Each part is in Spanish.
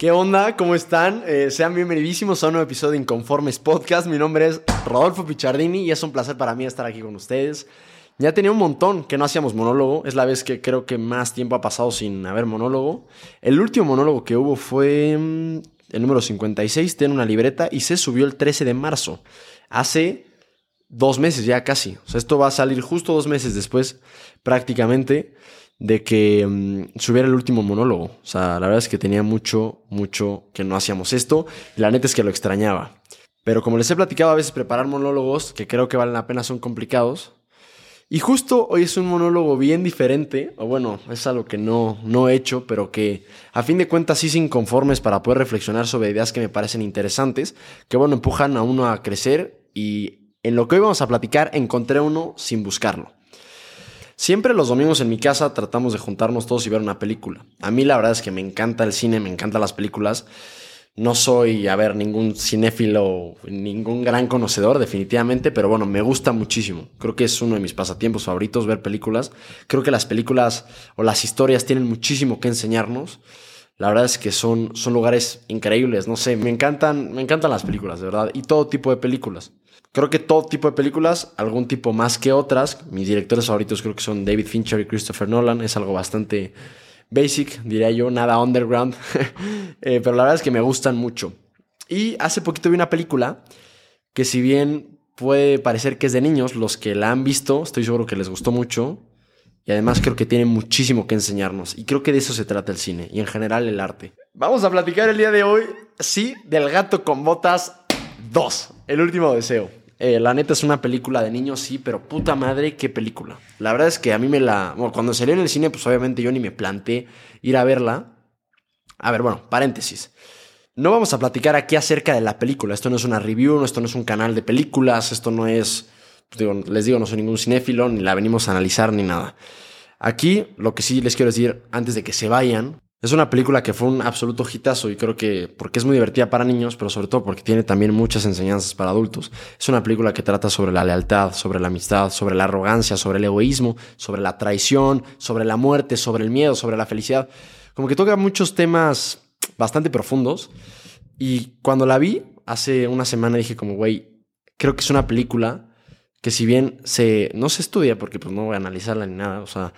¿Qué onda? ¿Cómo están? Eh, sean bienvenidísimos a un nuevo episodio de Inconformes Podcast. Mi nombre es Rodolfo Pichardini y es un placer para mí estar aquí con ustedes. Ya tenía un montón que no hacíamos monólogo. Es la vez que creo que más tiempo ha pasado sin haber monólogo. El último monólogo que hubo fue mm, el número 56. Tiene una libreta y se subió el 13 de marzo. Hace dos meses ya casi. O sea, esto va a salir justo dos meses después prácticamente de que mm, subiera el último monólogo. O sea, la verdad es que tenía mucho, mucho que no hacíamos esto. Y la neta es que lo extrañaba. Pero como les he platicado, a veces preparar monólogos que creo que valen la pena son complicados. Y justo hoy es un monólogo bien diferente, o bueno, es algo que no, no he hecho, pero que a fin de cuentas sí sin conformes para poder reflexionar sobre ideas que me parecen interesantes, que bueno, empujan a uno a crecer y en lo que hoy vamos a platicar encontré uno sin buscarlo. Siempre los domingos en mi casa tratamos de juntarnos todos y ver una película. A mí la verdad es que me encanta el cine, me encantan las películas. No soy, a ver, ningún cinéfilo, ningún gran conocedor, definitivamente, pero bueno, me gusta muchísimo. Creo que es uno de mis pasatiempos favoritos ver películas. Creo que las películas o las historias tienen muchísimo que enseñarnos. La verdad es que son, son lugares increíbles, no sé, me encantan, me encantan las películas, de verdad, y todo tipo de películas. Creo que todo tipo de películas, algún tipo más que otras. Mis directores favoritos creo que son David Fincher y Christopher Nolan. Es algo bastante basic, diría yo, nada underground. Eh, pero la verdad es que me gustan mucho. Y hace poquito vi una película que si bien puede parecer que es de niños, los que la han visto, estoy seguro que les gustó mucho. Y además creo que tiene muchísimo que enseñarnos. Y creo que de eso se trata el cine y en general el arte. Vamos a platicar el día de hoy, sí, del gato con botas 2, el último deseo. Eh, la neta es una película de niños, sí, pero puta madre, qué película. La verdad es que a mí me la... Bueno, cuando salió en el cine, pues obviamente yo ni me planté ir a verla. A ver, bueno, paréntesis. No vamos a platicar aquí acerca de la película. Esto no es una review, esto no es un canal de películas, esto no es... Pues les digo, no soy ningún cinéfilo, ni la venimos a analizar, ni nada. Aquí lo que sí les quiero decir antes de que se vayan es una película que fue un absoluto hitazo y creo que porque es muy divertida para niños, pero sobre todo porque tiene también muchas enseñanzas para adultos. Es una película que trata sobre la lealtad, sobre la amistad, sobre la arrogancia, sobre el egoísmo, sobre la traición, sobre la muerte, sobre el miedo, sobre la felicidad. Como que toca muchos temas bastante profundos. Y cuando la vi hace una semana dije como, güey, creo que es una película que si bien se, no se estudia, porque pues no voy a analizarla ni nada, o sea,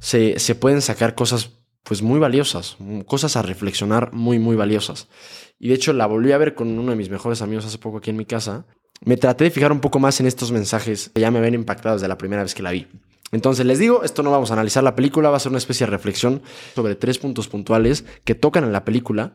se, se pueden sacar cosas pues muy valiosas, cosas a reflexionar muy, muy valiosas. Y de hecho la volví a ver con uno de mis mejores amigos hace poco aquí en mi casa. Me traté de fijar un poco más en estos mensajes que ya me ven impactado desde la primera vez que la vi. Entonces les digo, esto no vamos a analizar la película, va a ser una especie de reflexión sobre tres puntos puntuales que tocan en la película,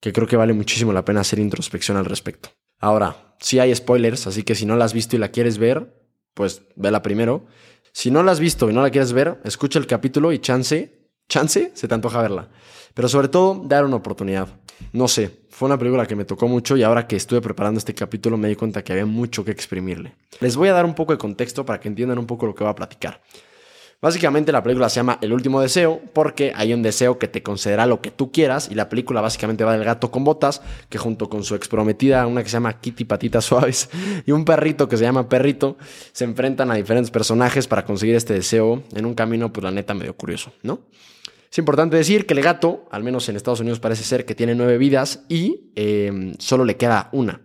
que creo que vale muchísimo la pena hacer introspección al respecto. Ahora, sí hay spoilers, así que si no la has visto y la quieres ver, pues vela primero. Si no la has visto y no la quieres ver, escucha el capítulo y chance chance, se te antoja verla. Pero sobre todo, dar una oportunidad. No sé, fue una película que me tocó mucho y ahora que estuve preparando este capítulo me di cuenta que había mucho que exprimirle. Les voy a dar un poco de contexto para que entiendan un poco lo que voy a platicar. Básicamente la película se llama El último deseo porque hay un deseo que te concederá lo que tú quieras y la película básicamente va del gato con botas que junto con su ex prometida, una que se llama Kitty Patitas Suaves y un perrito que se llama Perrito, se enfrentan a diferentes personajes para conseguir este deseo en un camino pues la neta medio curioso, ¿no? Es importante decir que el gato, al menos en Estados Unidos parece ser que tiene nueve vidas y em, solo le queda una.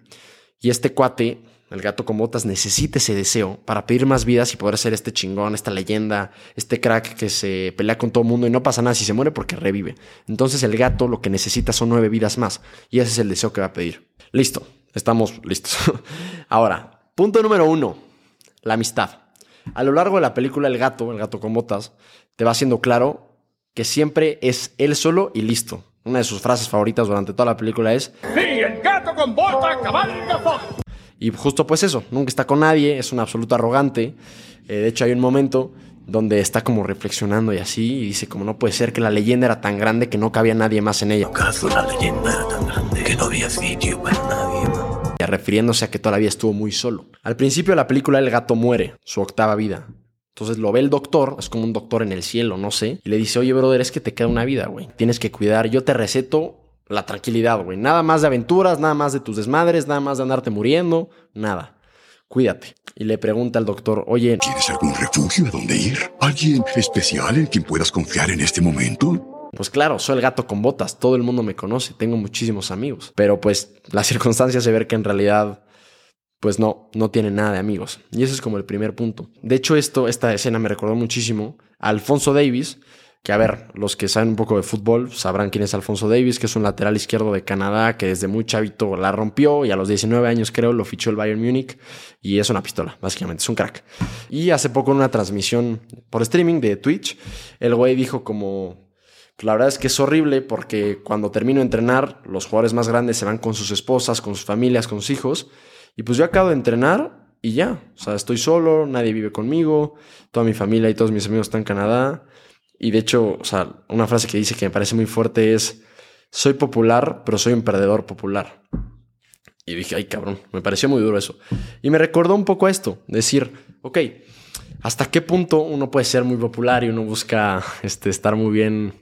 Y este cuate, el gato con botas, necesita ese deseo para pedir más vidas y poder ser este chingón, esta leyenda, este crack que se pelea con todo el mundo y no pasa nada si se muere porque revive. Entonces el gato lo que necesita son nueve vidas más y ese es el deseo que va a pedir. Listo, estamos listos. Ahora, punto número uno, la amistad. A lo largo de la película El gato, el gato con botas, te va haciendo claro que siempre es él solo y listo. Una de sus frases favoritas durante toda la película es ¡Sí, el gato con bota cabalga Y justo pues eso, nunca está con nadie, es un absoluto arrogante. Eh, de hecho hay un momento donde está como reflexionando y así, y dice como no puede ser que la leyenda era tan grande que no cabía nadie más en ella. ¿Acaso la leyenda era tan grande que no había sitio para nadie más? Refiriéndose a que todavía estuvo muy solo. Al principio de la película el gato muere, su octava vida. Entonces lo ve el doctor, es como un doctor en el cielo, no sé, y le dice, oye, brother, es que te queda una vida, güey. Tienes que cuidar, yo te receto la tranquilidad, güey. Nada más de aventuras, nada más de tus desmadres, nada más de andarte muriendo, nada. Cuídate. Y le pregunta al doctor, oye, ¿Tienes algún refugio a donde ir? ¿Alguien especial en quien puedas confiar en este momento? pues claro, soy el gato con botas, todo el mundo me conoce, tengo muchísimos amigos, pero pues las circunstancias de ver que en realidad pues no, no tiene nada de amigos. Y ese es como el primer punto. De hecho, esto, esta escena me recordó muchísimo a Alfonso Davis, que a ver, los que saben un poco de fútbol sabrán quién es Alfonso Davis, que es un lateral izquierdo de Canadá que desde muy chavito la rompió y a los 19 años creo lo fichó el Bayern Múnich y es una pistola, básicamente, es un crack. Y hace poco en una transmisión por streaming de Twitch, el güey dijo como, pues la verdad es que es horrible porque cuando termino de entrenar, los jugadores más grandes se van con sus esposas, con sus familias, con sus hijos, y pues yo acabo de entrenar y ya, o sea, estoy solo, nadie vive conmigo, toda mi familia y todos mis amigos están en Canadá y de hecho, o sea, una frase que dice que me parece muy fuerte es, soy popular, pero soy un perdedor popular. Y dije, ay cabrón, me pareció muy duro eso. Y me recordó un poco esto, decir, ok, ¿hasta qué punto uno puede ser muy popular y uno busca este, estar muy bien,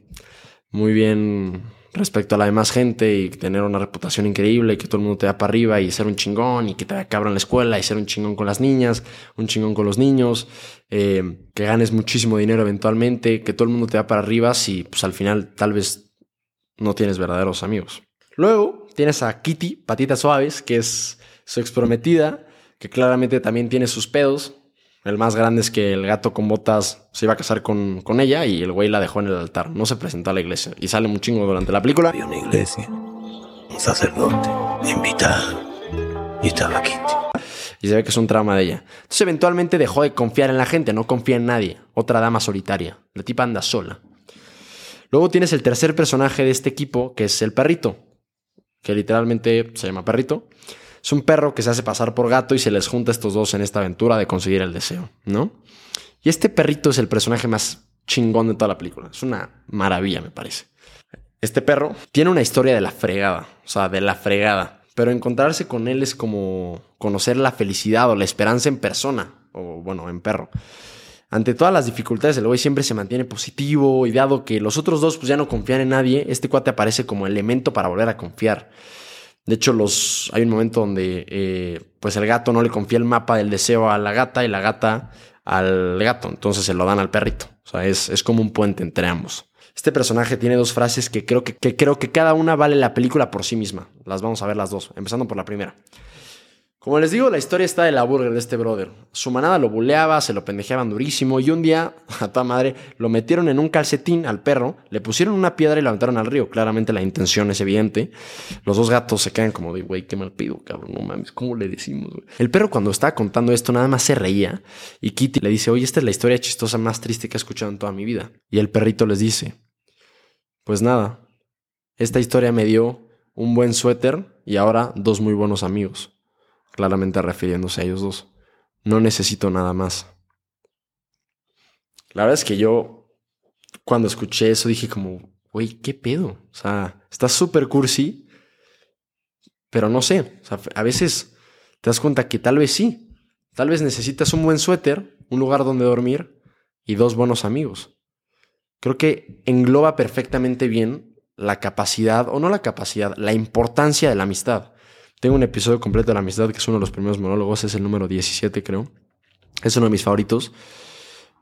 muy bien respecto a la demás gente y tener una reputación increíble y que todo el mundo te da para arriba y ser un chingón y que te da cabra en la escuela y ser un chingón con las niñas, un chingón con los niños, eh, que ganes muchísimo dinero eventualmente, que todo el mundo te da para arriba si pues al final tal vez no tienes verdaderos amigos. Luego tienes a Kitty, Patitas Suaves, que es su ex prometida, que claramente también tiene sus pedos, el más grande es que el gato con botas se iba a casar con, con ella y el güey la dejó en el altar. No se presentó a la iglesia. Y sale un chingo durante la película. Había una iglesia, un sacerdote, invitado. Y estaba Kitty. Y se ve que es un trauma de ella. Entonces eventualmente dejó de confiar en la gente, no confía en nadie. Otra dama solitaria. La tipa anda sola. Luego tienes el tercer personaje de este equipo, que es el perrito. Que literalmente se llama perrito. Es un perro que se hace pasar por gato y se les junta a estos dos en esta aventura de conseguir el deseo, ¿no? Y este perrito es el personaje más chingón de toda la película. Es una maravilla, me parece. Este perro tiene una historia de la fregada, o sea, de la fregada. Pero encontrarse con él es como conocer la felicidad o la esperanza en persona, o bueno, en perro. Ante todas las dificultades, el güey siempre se mantiene positivo y dado que los otros dos pues ya no confían en nadie, este cuate aparece como elemento para volver a confiar. De hecho, los, hay un momento donde eh, pues el gato no le confía el mapa del deseo a la gata y la gata al gato. Entonces se lo dan al perrito. O sea, es, es como un puente entre ambos. Este personaje tiene dos frases que creo que, que creo que cada una vale la película por sí misma. Las vamos a ver las dos, empezando por la primera. Como les digo, la historia está de la burger de este brother. Su manada lo buleaba, se lo pendejeaban durísimo y un día, a toda madre, lo metieron en un calcetín al perro, le pusieron una piedra y lo aventaron al río. Claramente la intención es evidente. Los dos gatos se quedan como de, güey, qué mal pido, cabrón, no mames, ¿cómo le decimos? El perro cuando estaba contando esto nada más se reía y Kitty le dice, oye, esta es la historia chistosa más triste que he escuchado en toda mi vida. Y el perrito les dice, pues nada, esta historia me dio un buen suéter y ahora dos muy buenos amigos claramente refiriéndose a ellos dos. No necesito nada más. La verdad es que yo, cuando escuché eso, dije como, güey, ¿qué pedo? O sea, está súper cursi, pero no sé. O sea, a veces te das cuenta que tal vez sí. Tal vez necesitas un buen suéter, un lugar donde dormir y dos buenos amigos. Creo que engloba perfectamente bien la capacidad, o no la capacidad, la importancia de la amistad. Tengo un episodio completo de la amistad, que es uno de los primeros monólogos, es el número 17, creo. Es uno de mis favoritos.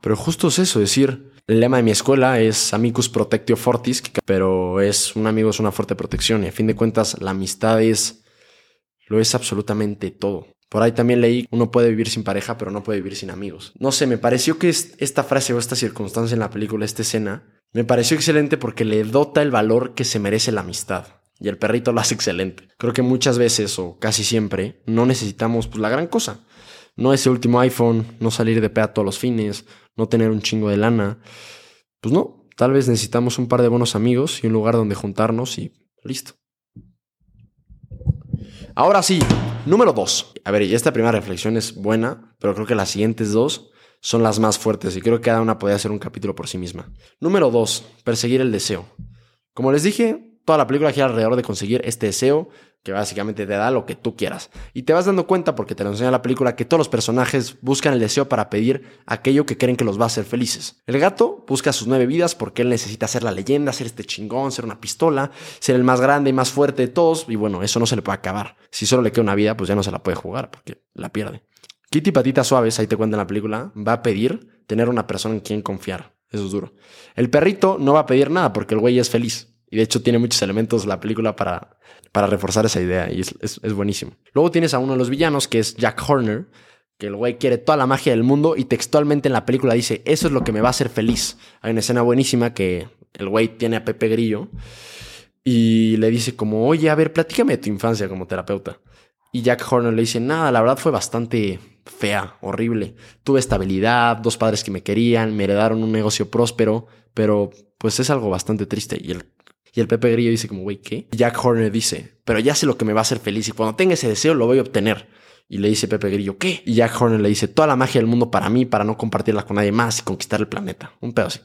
Pero justo es eso, decir, el lema de mi escuela es Amicus Protectio Fortis, pero es un amigo es una fuerte protección y a fin de cuentas la amistad es, lo es absolutamente todo. Por ahí también leí, uno puede vivir sin pareja, pero no puede vivir sin amigos. No sé, me pareció que esta frase o esta circunstancia en la película, esta escena, me pareció excelente porque le dota el valor que se merece la amistad. Y el perrito lo hace excelente. Creo que muchas veces o casi siempre no necesitamos pues, la gran cosa. No ese último iPhone, no salir de pea todos los fines, no tener un chingo de lana. Pues no, tal vez necesitamos un par de buenos amigos y un lugar donde juntarnos y listo. Ahora sí, número dos. A ver, y esta primera reflexión es buena, pero creo que las siguientes dos son las más fuertes y creo que cada una podría ser un capítulo por sí misma. Número dos, perseguir el deseo. Como les dije, Toda la película gira alrededor de conseguir este deseo que básicamente te da lo que tú quieras. Y te vas dando cuenta, porque te lo enseña la película, que todos los personajes buscan el deseo para pedir aquello que creen que los va a hacer felices. El gato busca sus nueve vidas porque él necesita ser la leyenda, ser este chingón, ser una pistola, ser el más grande y más fuerte de todos. Y bueno, eso no se le puede acabar. Si solo le queda una vida, pues ya no se la puede jugar porque la pierde. Kitty Patitas Suaves, ahí te cuenta en la película, va a pedir tener una persona en quien confiar. Eso es duro. El perrito no va a pedir nada porque el güey es feliz. Y de hecho tiene muchos elementos la película para, para reforzar esa idea y es, es, buenísimo. Luego tienes a uno de los villanos que es Jack Horner, que el güey quiere toda la magia del mundo y textualmente en la película dice, eso es lo que me va a hacer feliz. Hay una escena buenísima que el güey tiene a Pepe Grillo y le dice como, oye, a ver, platícame de tu infancia como terapeuta. Y Jack Horner le dice, nada, la verdad fue bastante fea, horrible. Tuve estabilidad, dos padres que me querían, me heredaron un negocio próspero, pero pues es algo bastante triste. Y el, y el Pepe Grillo dice como, güey, ¿qué? Jack Horner dice, pero ya sé lo que me va a hacer feliz y cuando tenga ese deseo lo voy a obtener. Y le dice Pepe Grillo, ¿qué? Y Jack Horner le dice, toda la magia del mundo para mí, para no compartirla con nadie más y conquistar el planeta. Un pedo así.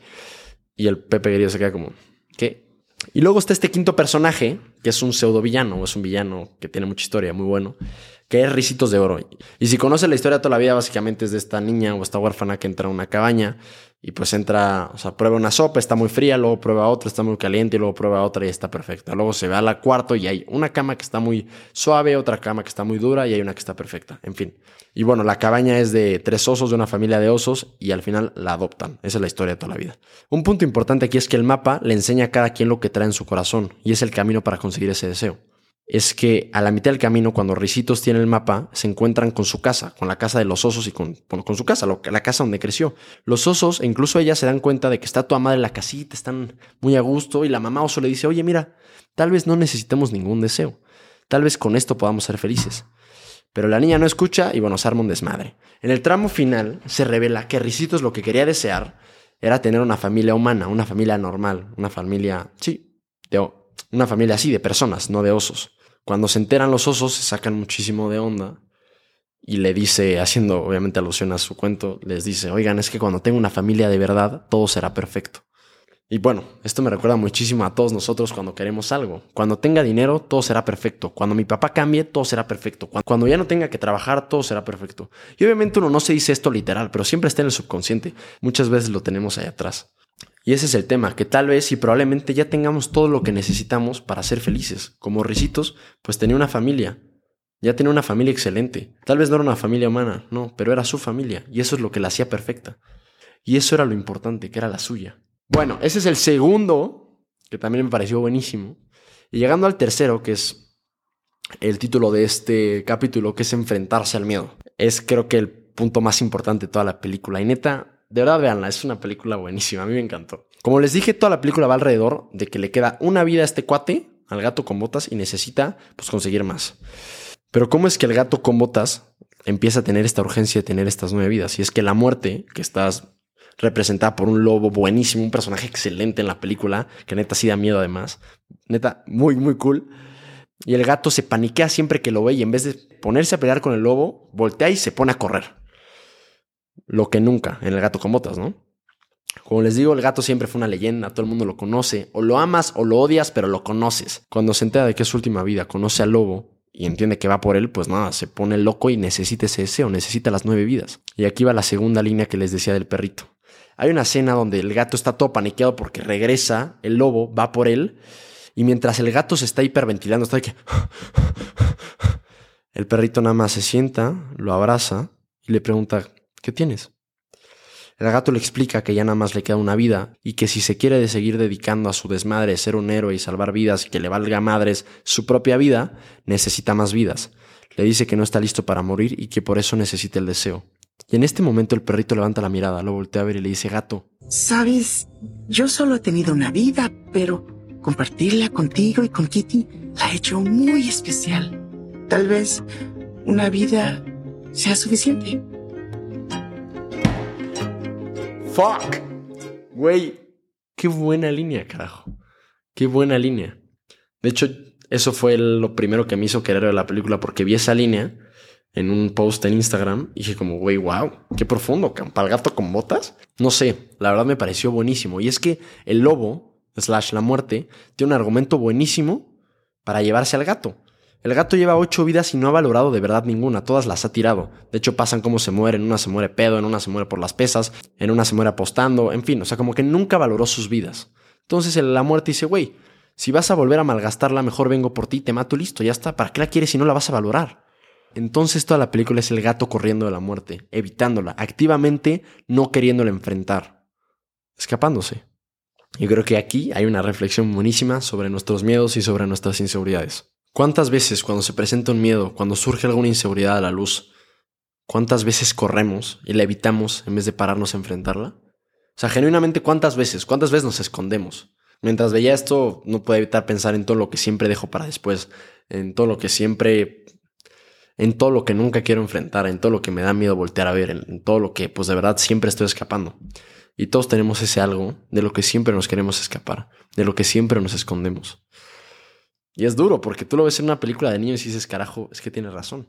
Y el Pepe Grillo se queda como, ¿qué? Y luego está este quinto personaje, que es un pseudo villano, es un villano que tiene mucha historia, muy bueno, que es Ricitos de Oro. Y si conoces la historia toda la vida, básicamente es de esta niña o esta huérfana que entra a una cabaña y pues entra, o sea, prueba una sopa, está muy fría, luego prueba otra, está muy caliente, y luego prueba otra y está perfecta. Luego se va a la cuarto y hay una cama que está muy suave, otra cama que está muy dura y hay una que está perfecta. En fin. Y bueno, la cabaña es de tres osos, de una familia de osos, y al final la adoptan. Esa es la historia de toda la vida. Un punto importante aquí es que el mapa le enseña a cada quien lo que trae en su corazón, y es el camino para conseguir ese deseo. Es que a la mitad del camino, cuando Ricitos tiene el mapa, se encuentran con su casa, con la casa de los osos y con, con su casa, la casa donde creció. Los osos, e incluso ella, se dan cuenta de que está toda madre la casita, están muy a gusto, y la mamá oso le dice, oye, mira, tal vez no necesitemos ningún deseo. Tal vez con esto podamos ser felices. Pero la niña no escucha y bueno, se arma un desmadre. En el tramo final se revela que Ricitos lo que quería desear era tener una familia humana, una familia normal, una familia, sí, de, una familia así, de personas, no de osos. Cuando se enteran los osos se sacan muchísimo de onda y le dice, haciendo obviamente alusión a su cuento, les dice, oigan, es que cuando tengo una familia de verdad, todo será perfecto. Y bueno, esto me recuerda muchísimo a todos nosotros cuando queremos algo. Cuando tenga dinero, todo será perfecto. Cuando mi papá cambie, todo será perfecto. Cuando- ya no tenga que trabajar, todo será perfecto. Y obviamente uno no se dice esto literal, pero siempre está en el subconsciente. Muchas veces lo tenemos ahí atrás. Y ese es el tema, que tal vez y probablemente ya tengamos todo lo que necesitamos para ser felices. Como Ricitos, pues tenía una familia. Ya tenía una familia excelente. Tal vez no era una familia humana, no, pero era su familia. Y eso es lo que la hacía perfecta. Y eso era lo importante, que era la suya. Bueno, ese es el segundo, que también me pareció buenísimo. Y llegando al tercero, que es el título de este capítulo, que es enfrentarse al miedo. Es creo que el punto más importante de toda la película. Y neta, de verdad veanla, es una película buenísima, a mí me encantó. Como les dije, toda la película va alrededor de que le queda una vida a este cuate, al gato con botas, y necesita pues conseguir más. Pero ¿cómo es que el gato con botas empieza a tener esta urgencia de tener estas nueve vidas? Y es que la muerte, que estás representada por un lobo buenísimo, un personaje excelente en la película, que neta sí da miedo además, neta muy, muy cool. Y el gato se paniquea siempre que lo ve y en vez de ponerse a pelear con el lobo, voltea y se pone a correr. Lo que nunca en el gato con botas, ¿no? Como les digo, el gato siempre fue una leyenda, todo el mundo lo conoce, o lo amas o lo odias, pero lo conoces. Cuando se entera de que es su última vida, conoce al lobo y entiende que va por él, pues nada, se pone loco y necesita ese deseo, necesita las nueve vidas. Y aquí va la segunda línea que les decía del perrito. Hay una escena donde el gato está todo paniqueado porque regresa, el lobo va por él, y mientras el gato se está hiperventilando, está de que... El perrito nada más se sienta, lo abraza y le pregunta, ¿qué tienes? El gato le explica que ya nada más le queda una vida y que si se quiere de seguir dedicando a su desmadre, ser un héroe y salvar vidas y que le valga madres su propia vida, necesita más vidas. Le dice que no está listo para morir y que por eso necesita el deseo. Y en este momento el perrito levanta la mirada, lo voltea a ver y le dice, gato, Sabes, yo solo he tenido una vida, pero compartirla contigo y con Kitty la ha hecho muy especial. Tal vez una vida sea suficiente. Fuck. Güey, qué buena línea, carajo. Qué buena línea. De hecho, eso fue lo primero que me hizo querer ver la película porque vi esa línea en un post en Instagram y dije como, güey, wow, qué profundo, para el gato con botas. No sé, la verdad me pareció buenísimo. Y es que el lobo, slash la muerte, tiene un argumento buenísimo para llevarse al gato. El gato lleva ocho vidas y no ha valorado de verdad ninguna, todas las ha tirado. De hecho, pasan como se muere, en una se muere pedo, en una se muere por las pesas, en una se muere apostando, en fin, o sea, como que nunca valoró sus vidas. Entonces la muerte dice, güey, si vas a volver a malgastarla, mejor vengo por ti, te mato, listo, ya está. ¿Para qué la quieres si no la vas a valorar? Entonces toda la película es el gato corriendo de la muerte, evitándola, activamente no queriéndola enfrentar. escapándose. Y creo que aquí hay una reflexión buenísima sobre nuestros miedos y sobre nuestras inseguridades. ¿Cuántas veces cuando se presenta un miedo, cuando surge alguna inseguridad a la luz, cuántas veces corremos y la evitamos en vez de pararnos a enfrentarla? O sea, genuinamente, ¿cuántas veces? ¿Cuántas veces nos escondemos? Mientras veía esto, no puedo evitar pensar en todo lo que siempre dejo para después, en todo lo que siempre, en todo lo que nunca quiero enfrentar, en todo lo que me da miedo voltear a ver, en, todo lo que, pues de verdad, siempre estoy escapando. Y todos tenemos ese algo de lo que siempre nos queremos escapar, de lo que siempre nos escondemos. Y es duro, porque tú lo ves en una película de niños y dices, carajo, es que tienes razón.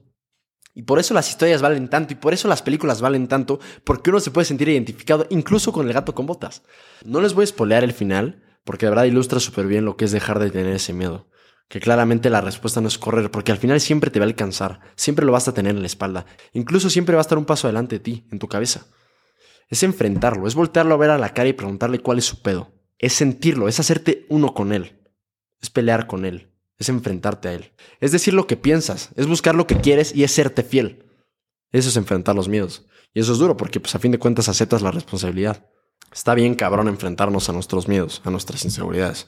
Y por eso las historias valen tanto y por eso las películas valen tanto, porque uno se puede sentir identificado incluso con el gato con botas. No les voy a espolear el final, porque de verdad ilustra súper bien lo que es dejar de tener ese miedo. Que claramente la respuesta no es correr, porque al final siempre te va a alcanzar, siempre lo vas a tener en la espalda, incluso siempre va a estar un paso adelante de ti, en tu cabeza. Es enfrentarlo, es voltearlo a ver a la cara y preguntarle cuál es su pedo. Es sentirlo, es hacerte uno con él, es pelear con él, es enfrentarte a él. Es decir lo que piensas, es buscar lo que quieres y es serte fiel. Eso es enfrentar los miedos. Y eso es duro porque pues a fin de cuentas aceptas la responsabilidad. Está bien cabrón enfrentarnos a nuestros miedos, a nuestras inseguridades.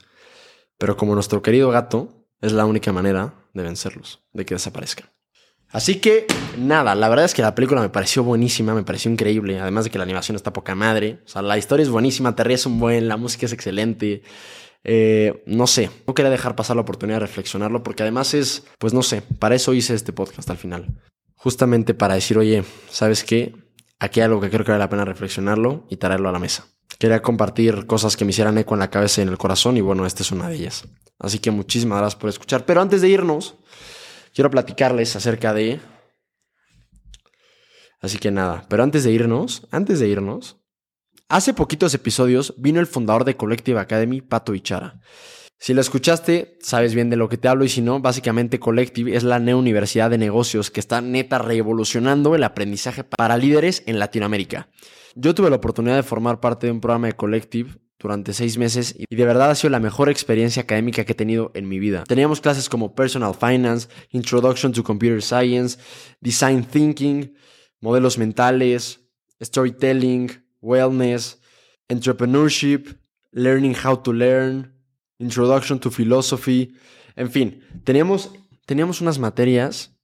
Pero como nuestro querido gato, es la única manera de vencerlos, de que desaparezcan. Así que nada, la verdad es que la película me pareció buenísima, me pareció increíble, además de que la animación está poca madre, o sea, la historia es buenísima, te ríes un buen, la música es excelente, eh, no sé, no quería dejar pasar la oportunidad de reflexionarlo porque además es, pues no sé, para eso hice este podcast al final, justamente para decir, oye, ¿sabes qué? Aquí hay algo que creo que vale la pena reflexionarlo y traerlo a la mesa. Quería compartir cosas que me hicieran eco en la cabeza y en el corazón y bueno, esta es una de ellas. Así que muchísimas gracias por escuchar. Pero antes de irnos, quiero platicarles acerca de... Así que nada, pero antes de irnos, antes de irnos, hace poquitos episodios vino el fundador de Collective Academy, Pato Ichara. Si lo escuchaste, sabes bien de lo que te hablo y si no, básicamente Collective es la neo universidad de negocios que está neta revolucionando el aprendizaje para líderes en Latinoamérica. Yo tuve la oportunidad de formar parte de un programa de Collective durante seis meses y de verdad ha sido la mejor experiencia académica que he tenido en mi vida. Teníamos clases como Personal Finance, Introduction to Computer Science, Design Thinking, modelos mentales, Storytelling, Wellness, Entrepreneurship, Learning How to Learn, Introduction to Philosophy, en fin, teníamos, teníamos unas materias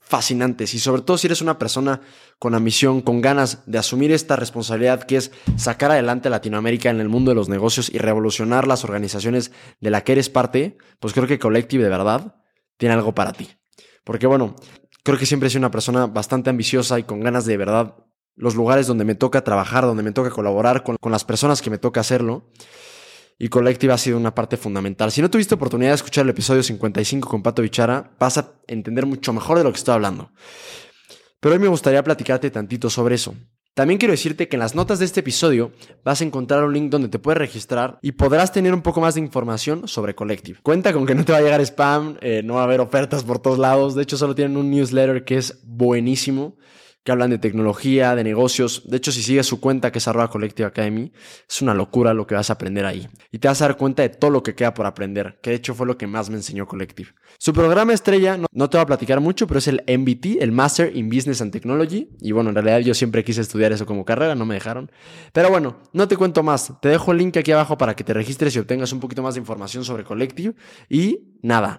fascinantes y sobre todo si eres una persona con ambición, con ganas de asumir esta responsabilidad que es sacar adelante a Latinoamérica en el mundo de los negocios y revolucionar las organizaciones de la que eres parte, pues creo que Collective de verdad tiene algo para ti. Porque bueno, creo que siempre he sido una persona bastante ambiciosa y con ganas de verdad los lugares donde me toca trabajar, donde me toca colaborar con, con las personas que me toca hacerlo y Collective ha sido una parte fundamental. Si no tuviste oportunidad de escuchar el episodio 55 con Pato Bichara, vas a entender mucho mejor de lo que estoy hablando. Pero hoy me gustaría platicarte tantito sobre eso. También quiero decirte que en las notas de este episodio vas a encontrar un link donde te puedes registrar y podrás tener un poco más de información sobre Collective. Cuenta con que no te va a llegar spam, eh, no va a haber ofertas por todos lados. De hecho, solo tienen un newsletter que es buenísimo que hablan de tecnología, de negocios. De hecho, si sigues su cuenta, que es arroba Collective Academy, es una locura lo que vas a aprender ahí. Y te vas a dar cuenta de todo lo que queda por aprender, que de hecho fue lo que más me enseñó Collective. Su programa estrella, no, te voy a platicar mucho, pero es el MBT, el Master in Business and Technology. Y bueno, en realidad yo siempre quise estudiar eso como carrera, no me dejaron. Pero bueno, no te cuento más. Te dejo el link aquí abajo para que te registres y obtengas un poquito más de información sobre Collective. Y nada,